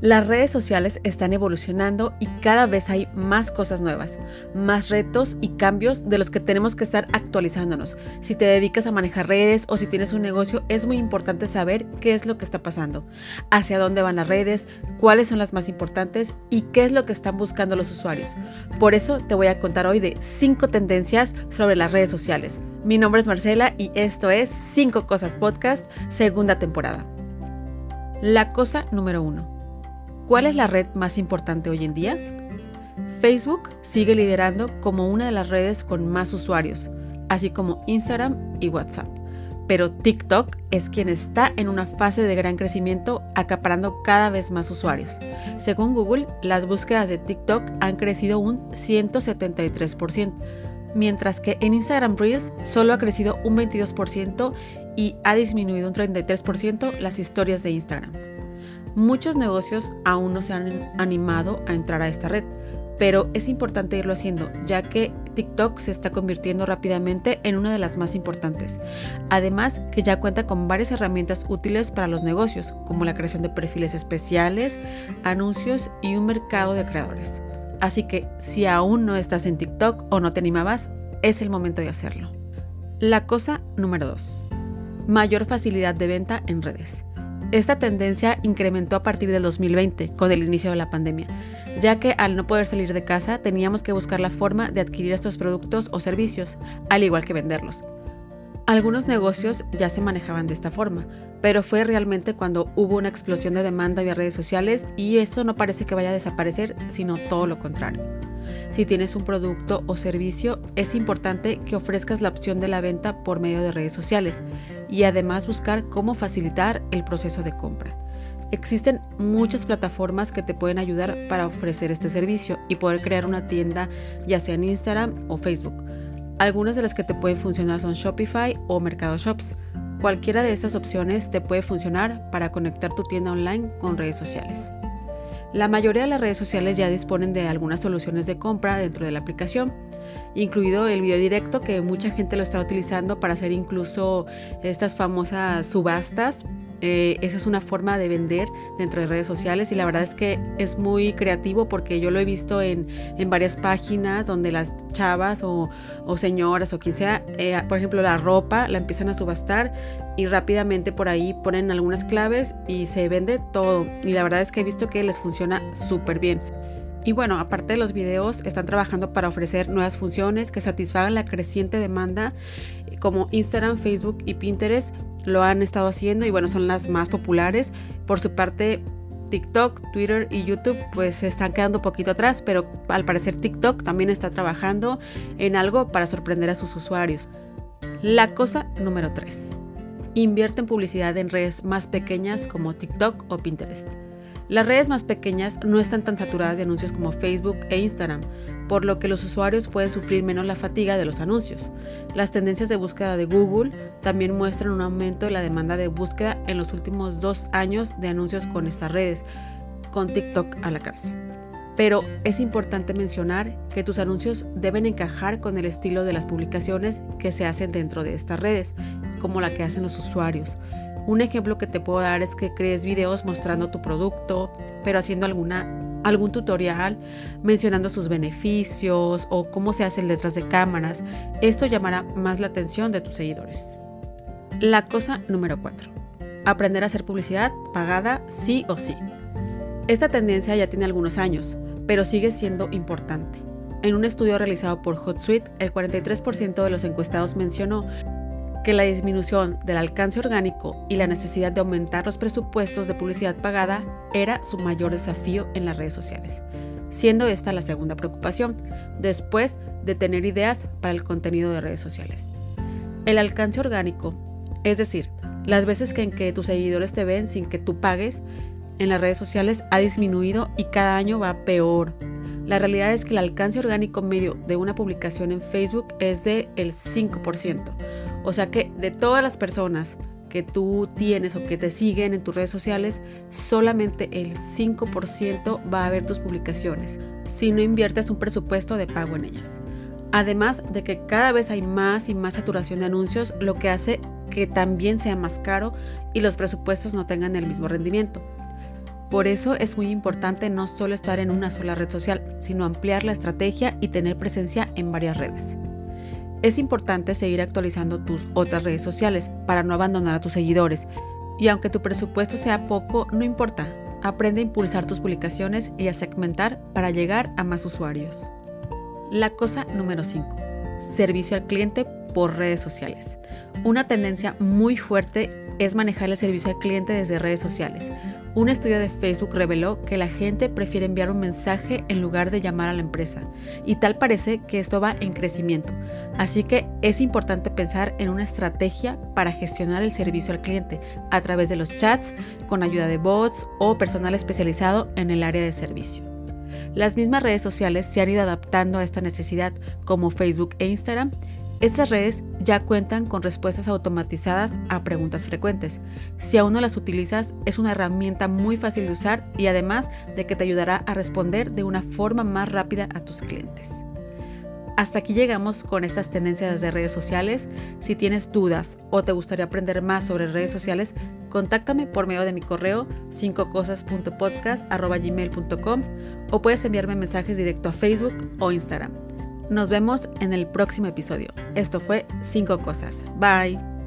Las redes sociales están evolucionando y cada vez hay más cosas nuevas, más retos y cambios de los que tenemos que estar actualizándonos. Si te dedicas a manejar redes o si tienes un negocio, es muy importante saber qué es lo que está pasando, hacia dónde van las redes, cuáles son las más importantes y qué es lo que están buscando los usuarios. Por eso te voy a contar hoy de 5 tendencias sobre las redes sociales. Mi nombre es Marcela y esto es 5 Cosas Podcast, segunda temporada. La cosa número 1 ¿Cuál es la red más importante hoy en día? Facebook sigue liderando como una de las redes con más usuarios, así como Instagram y WhatsApp. Pero TikTok es quien está en una fase de gran crecimiento, acaparando cada vez más usuarios. Según Google, las búsquedas de TikTok han crecido un 173%, mientras que en Instagram Reels solo ha crecido un 22% y ha disminuido un 33% las historias de Instagram. Muchos negocios aún no se han animado a entrar a esta red, pero es importante irlo haciendo, ya que TikTok se está convirtiendo rápidamente en una de las más importantes. Además, que ya cuenta con varias herramientas útiles para los negocios, como la creación de perfiles especiales, anuncios y un mercado de creadores. Así que si aún no estás en TikTok o no te animabas, es el momento de hacerlo. La cosa número 2. Mayor facilidad de venta en redes. Esta tendencia incrementó a partir del 2020, con el inicio de la pandemia, ya que al no poder salir de casa teníamos que buscar la forma de adquirir estos productos o servicios, al igual que venderlos. Algunos negocios ya se manejaban de esta forma, pero fue realmente cuando hubo una explosión de demanda vía redes sociales y eso no parece que vaya a desaparecer, sino todo lo contrario. Si tienes un producto o servicio, es importante que ofrezcas la opción de la venta por medio de redes sociales y además buscar cómo facilitar el proceso de compra. Existen muchas plataformas que te pueden ayudar para ofrecer este servicio y poder crear una tienda ya sea en Instagram o Facebook. Algunas de las que te pueden funcionar son Shopify o Mercado Shops. Cualquiera de estas opciones te puede funcionar para conectar tu tienda online con redes sociales. La mayoría de las redes sociales ya disponen de algunas soluciones de compra dentro de la aplicación, incluido el video directo que mucha gente lo está utilizando para hacer incluso estas famosas subastas eh, esa es una forma de vender dentro de redes sociales y la verdad es que es muy creativo porque yo lo he visto en, varias páginas donde las chavas o, señoras o quien sea, eh, por ejemplo la ropa la empiezan a subastar y rápidamente por ahí ponen algunas claves y se vende todo y la verdad es que he visto que les funciona súper bien. Y bueno, aparte de los videos, están trabajando para ofrecer nuevas funciones que satisfagan la creciente demanda como Instagram, Facebook y Pinterest lo han estado haciendo y bueno, son las más populares. Por su parte, TikTok, Twitter y YouTube pues se están quedando poquito atrás, pero al parecer TikTok también está trabajando en algo para sorprender a sus usuarios. La cosa número 3. Invierte en publicidad en redes más pequeñas como TikTok o Pinterest. Las redes más pequeñas no están tan saturadas de anuncios como Facebook e Instagram, por lo que los usuarios pueden sufrir menos la fatiga de los anuncios. Las tendencias de búsqueda de Google también muestran un aumento de la demanda de búsqueda en los últimos dos años de anuncios con estas redes, con TikTok a la cabeza. Pero es importante mencionar que tus anuncios deben encajar con el estilo de las publicaciones que se hacen dentro de estas redes, como la que hacen los usuarios. Un ejemplo que te puedo dar es que crees videos mostrando tu producto, pero haciendo alguna, algún tutorial mencionando sus beneficios o cómo se hace detrás de cámaras. Esto llamará más la atención de tus seguidores. La cosa número 4. Aprender a hacer publicidad pagada sí o sí. Esta tendencia ya tiene algunos años, pero sigue siendo importante. En un estudio realizado por HotSuite, el 43% de los encuestados mencionó que la disminución del alcance orgánico y la necesidad de aumentar los presupuestos de publicidad pagada era su mayor desafío en las redes sociales, siendo esta la segunda preocupación, después de tener ideas para el contenido de redes sociales. El alcance orgánico, es decir, las veces que en que tus seguidores te ven sin que tú pagues, en las redes sociales ha disminuido y cada año va peor. La realidad es que el alcance orgánico medio de una publicación en Facebook es de el 5%, o sea que de todas las personas que tú tienes o que te siguen en tus redes sociales, solamente el 5% va a ver tus publicaciones si no inviertes un presupuesto de pago en ellas. Además de que cada vez hay más y más saturación de anuncios, lo que hace que también sea más caro y los presupuestos no tengan el mismo rendimiento. Por eso es muy importante no solo estar en una sola red social, sino ampliar la estrategia y tener presencia en varias redes. Es importante seguir actualizando tus otras redes sociales para no abandonar a tus seguidores. Y aunque tu presupuesto sea poco, no importa. Aprende a impulsar tus publicaciones y a segmentar para llegar a más usuarios. La cosa número 5. Servicio al cliente por redes sociales. Una tendencia muy fuerte es manejar el servicio al cliente desde redes sociales. Un estudio de Facebook reveló que la gente prefiere enviar un mensaje en lugar de llamar a la empresa, y tal parece que esto va en crecimiento. Así que es importante pensar en una estrategia para gestionar el servicio al cliente a través de los chats, con ayuda de bots o personal especializado en el área de servicio. Las mismas redes sociales se han ido adaptando a esta necesidad, como Facebook e Instagram, estas redes ya cuentan con respuestas automatizadas a preguntas frecuentes. Si aún no las utilizas, es una herramienta muy fácil de usar y además de que te ayudará a responder de una forma más rápida a tus clientes. Hasta aquí llegamos con estas tendencias de redes sociales. Si tienes dudas o te gustaría aprender más sobre redes sociales, contáctame por medio de mi correo 5cosas.podcast.gmail.com o puedes enviarme mensajes directo a Facebook o Instagram. Nos vemos en el próximo episodio. Esto fue 5 cosas. Bye.